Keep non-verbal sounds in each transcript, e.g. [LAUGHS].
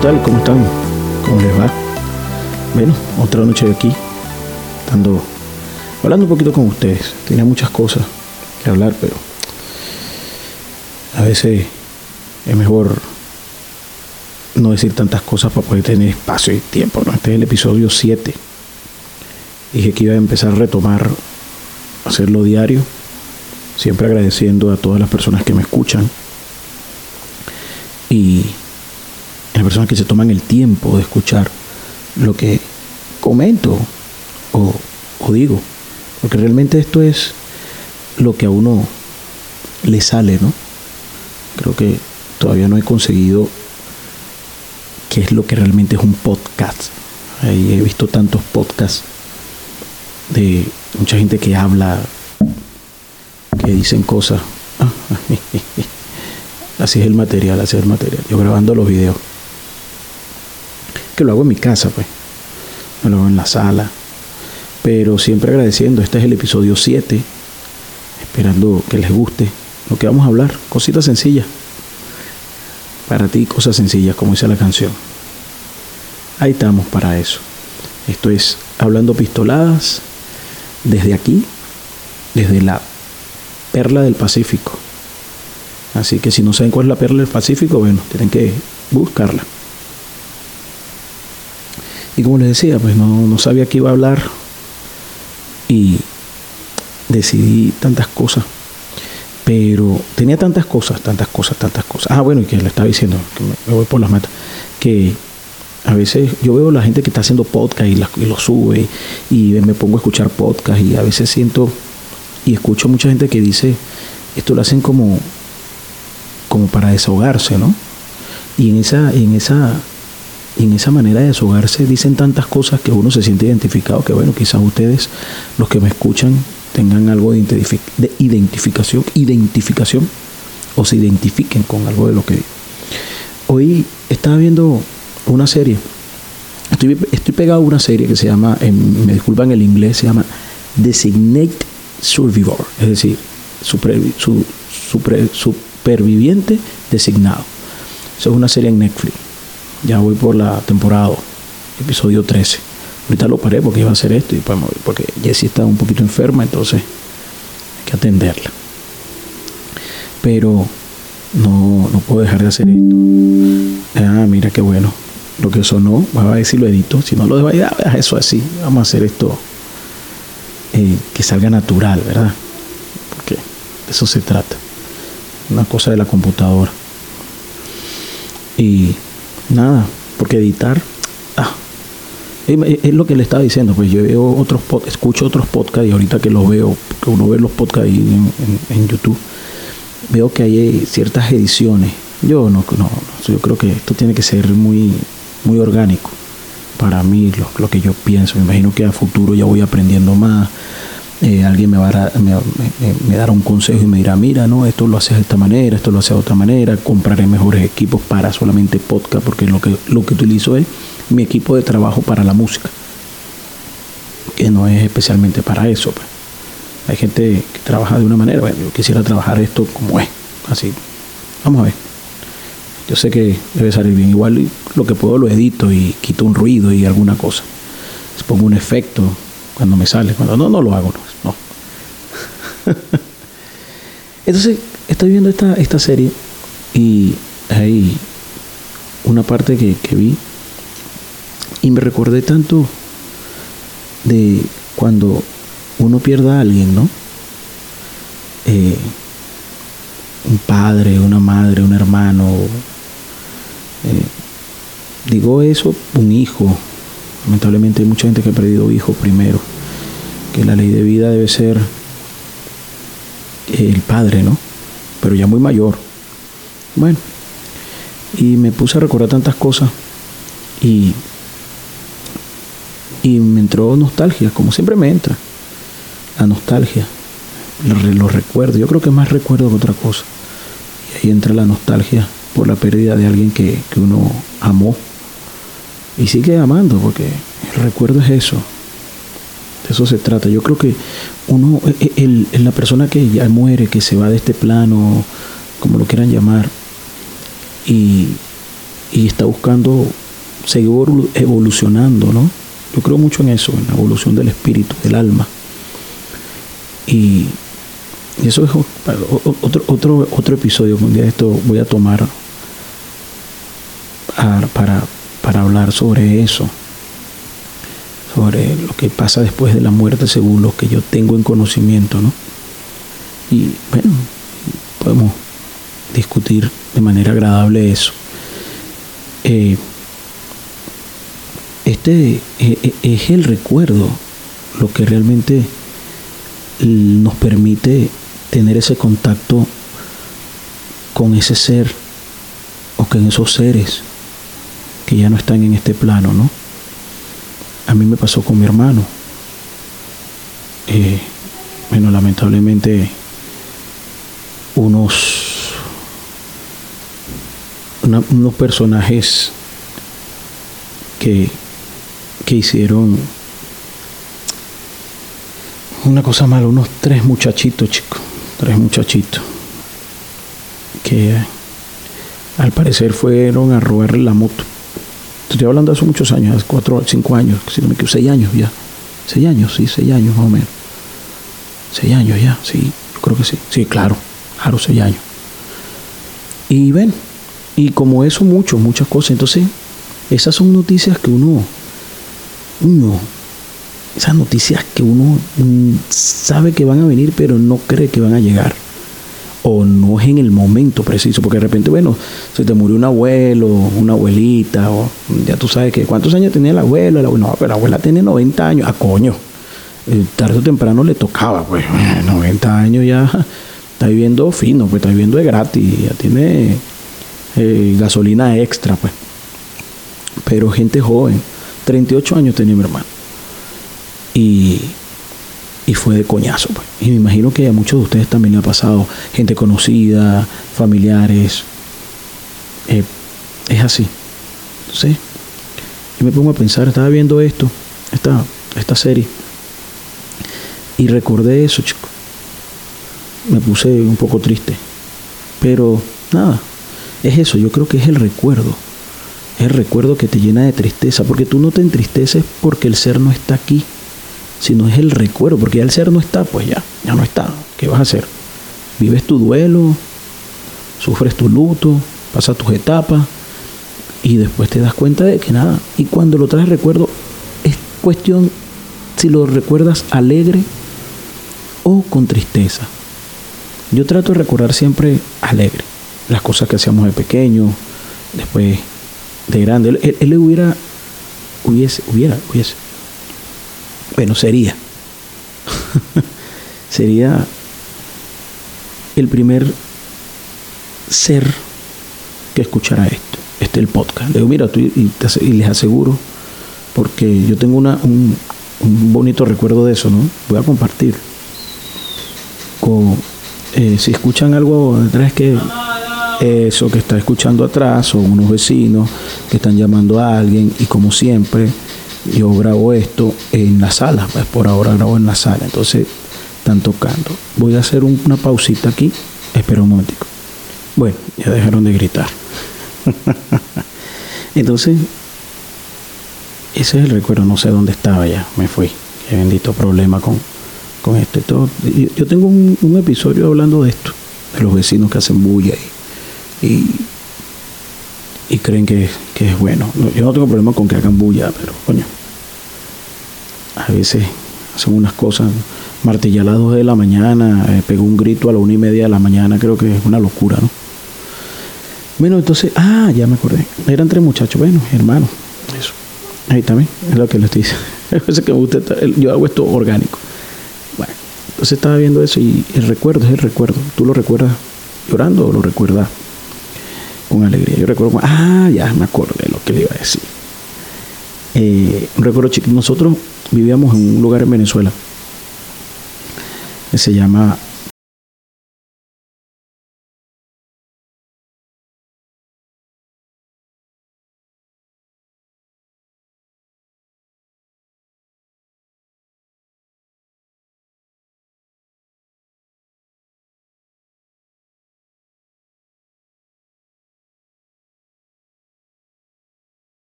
Hola, ¿qué tal? ¿Cómo están? ¿Cómo les va? Bueno, otra noche de aquí, estando, hablando un poquito con ustedes. Tenía muchas cosas que hablar, pero a veces es mejor no decir tantas cosas para poder tener espacio y tiempo. ¿no? Este es el episodio 7. Dije que iba a empezar a retomar, hacerlo diario, siempre agradeciendo a todas las personas que me escuchan y a las que se toman el tiempo de escuchar lo que comento o, digo, porque realmente esto es lo que a uno le sale, ¿no? Creo que todavía no he conseguido qué es lo que realmente es un podcast. He visto tantos podcasts de mucha gente que habla, que dicen cosas. [LAUGHS] Así es el material, así es el material. Yo grabando los videos. Que lo hago en mi casa, pues. Me lo hago en la sala. Pero siempre agradeciendo. Este es el episodio 7. Esperando que les guste lo que vamos a hablar. Cositas sencillas. Para ti, cosas sencillas, como dice la canción. Ahí estamos para eso. Esto es Hablando Pistoladas desde aquí, desde la perla del Pacífico. Así que si no saben cuál es la perla del Pacífico, bueno, tienen que buscarla. Y como les decía, pues no, no sabía qué iba a hablar y decidí tantas cosas. Pero tenía tantas cosas, tantas cosas, tantas cosas. Ah, bueno, y que le estaba diciendo, que me voy por las matas, que a veces yo veo la gente que está haciendo podcast y, la, y lo sube y, me pongo a escuchar podcast y a veces siento y escucho mucha gente que dice, esto lo hacen como, como para desahogarse, ¿no? Y en esa, en esa, en esa manera de desahogarse dicen tantas cosas que uno se siente identificado, que bueno, quizás ustedes, los que me escuchan, tengan algo de, de identificación, identificación, o se identifiquen con algo de lo que digo. Hoy estaba viendo una serie. Estoy, estoy pegado a una serie que se llama, en, me disculpan el inglés, se llama Designate Survivor, es decir, su, super, superviviente designado. Eso es una serie en Netflix. Ya voy por la temporada, episodio 13. Ahorita lo paré porque iba a hacer esto y pues, porque Jessie está un poquito enferma, entonces hay que atenderla. Pero no, no puedo dejar de hacer esto. Ah, mira qué bueno lo que sonó, va a si lo edito, si no lo dejo ahí, ah, eso así, vamos a hacer esto eh, que salga natural, ¿verdad? Porque de eso se trata, una cosa de la computadora. Y nada, porque editar, ah, es, lo que le estaba diciendo, pues yo veo otros escucho otros podcasts y ahorita que los veo, que uno ve los podcasts en, en YouTube, veo que hay ciertas ediciones. Yo no, no, yo creo que esto tiene que ser muy muy orgánico para mí, lo, lo, que yo pienso. Me imagino que a futuro ya voy aprendiendo más. Eh, alguien me, va a, me, me, dará un consejo y me dirá, mira, no, esto lo haces de esta manera, esto lo haces de otra manera, compraré mejores equipos para solamente podcast, porque lo que, lo que utilizo es mi equipo de trabajo para la música, que no es especialmente para eso. Pues. Hay gente que trabaja de una manera, bueno, yo quisiera trabajar esto como es, así. Vamos a ver. Yo sé que debe salir bien. Igual lo que puedo lo edito y quito un ruido y alguna cosa. Pongo un efecto cuando me sale. Cuando no, no lo hago. No. Entonces, estoy viendo esta, esta serie y hay una parte que, que vi y me recordé tanto de cuando uno pierda a alguien, ¿no? Eh, un padre, una madre, un hermano, eh, digo eso, un hijo. Lamentablemente hay mucha gente que ha perdido hijos primero. Que la ley de vida debe ser el padre, ¿no? Pero ya muy mayor. Bueno, y me puse a recordar tantas cosas y, y me entró nostalgia, como siempre me entra, la nostalgia, los recuerdos. Yo creo que más recuerdo que otra cosa. Y ahí entra la nostalgia por la pérdida de alguien que, uno amó y sigue amando, porque el recuerdo es eso. De eso se trata. Yo creo que uno, e, e, el, la persona que ya muere, que se va de este plano, como lo quieran llamar, y y está buscando seguir evolucionando, ¿no? Yo creo mucho en eso, en la evolución del espíritu, del alma. Y, eso es otro, otro, otro episodio. Un día esto voy a tomar para, para hablar sobre eso, sobre lo que pasa después de la muerte según lo que yo tengo en conocimiento, ¿no? Y bueno, podemos discutir de manera agradable eso. Eh, este eh, eh, es el recuerdo lo que realmente nos permite tener ese contacto con ese ser o con esos seres que ya no están en este plano, ¿no? A mí me pasó con mi hermano. Eh, bueno, lamentablemente unos, unos personajes que, que hicieron una cosa mala, unos tres muchachitos, chicos, tres muchachitos, que al parecer fueron a robarle la moto. Estoy hablando de hace muchos años, hace cuatro, cinco años, si no me equivoco, seis años ya. Seis años, sí, seis años más o menos. Seis años ya, sí, yo creo que sí. Sí, claro, claro, seis años. Y ven, y como eso, mucho, muchas cosas. Entonces, esas son noticias que uno, esas noticias que uno mm, sabe que van a venir, pero no cree que van a llegar o no es en el momento preciso, porque de repente, bueno, se te murió un abuelo, una abuelita, o ya tú sabes que cuántos años tenía el abuelo, la, no, pero la abuela tiene 90 años, a ah, coño, eh, tarde o temprano le tocaba, pues [LAUGHS] 90 años ya está viviendo fino, pues está viviendo de gratis, ya tiene eh, gasolina extra, pues. Pero gente joven, 38 años tenía mi hermano. Y y fue de coñazo. Pues. Y me imagino que a muchos de ustedes también le ha pasado, gente conocida, familiares. Eh, es así. ¿Sí? Yo me pongo a pensar, estaba viendo esto, esta, esta serie, y recordé eso, chico. Me puse un poco triste. Pero nada, es eso, yo creo que es el recuerdo. Es el recuerdo que te llena de tristeza, porque tú no te entristeces porque el ser no está aquí sino es el recuerdo, porque ya el ser no está, pues ya, ya no está. ¿Qué vas a hacer? Vives tu duelo, sufres tu luto, pasas tus etapas y después te das cuenta de que nada. Y cuando lo traes recuerdo, es cuestión si lo recuerdas alegre o con tristeza. Yo trato de recordar siempre alegre las cosas que hacíamos de pequeño, después de grande. Él, él hubiera, hubiese, hubiera, hubiese bueno, sería. [LAUGHS] sería el primer ser que escuchara esto, este el podcast. Le digo, mira, tú, y, les aseguro, porque yo tengo una, un, bonito recuerdo de eso, ¿no? Voy a compartir. Eh, si escuchan algo detrás que eso que está escuchando atrás, o unos vecinos que están llamando a alguien, y como siempre, yo grabo esto en la sala, pues por ahora grabo en la sala, entonces están tocando. Voy a hacer una pausita aquí, espera un momentico. Bueno, ya dejaron de gritar. [LAUGHS] entonces, ese es el recuerdo, no sé dónde estaba ya, me fui. Qué bendito problema con, con esto. Yo tengo un, episodio hablando de esto, de los vecinos que hacen bulla y y creen que, es bueno. Yo no tengo problema con que hagan bulla, pero coño, a veces hacen unas cosas. Martilla a las 2 de la mañana, eh, pegó un grito a la una y media de la mañana, creo que es una locura, ¿no? Bueno, entonces, ah, ya me acordé. Eran tres muchachos, bueno, hermanos, eso. Ahí también, es lo que les dice. [LAUGHS] Es que me gusta, yo hago esto orgánico. Bueno, entonces estaba viendo eso y el recuerdo es el recuerdo. ¿Tú lo recuerdas llorando o lo recuerdas con alegría. Yo recuerdo, ah, ya me acordé lo que le iba a decir. Eh, recuerdo nosotros vivíamos en un lugar en Venezuela que se llama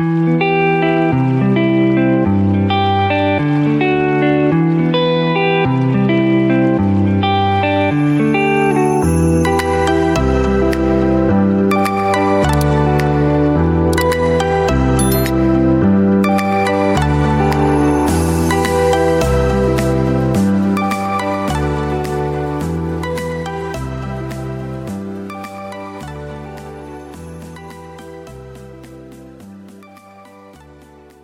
Música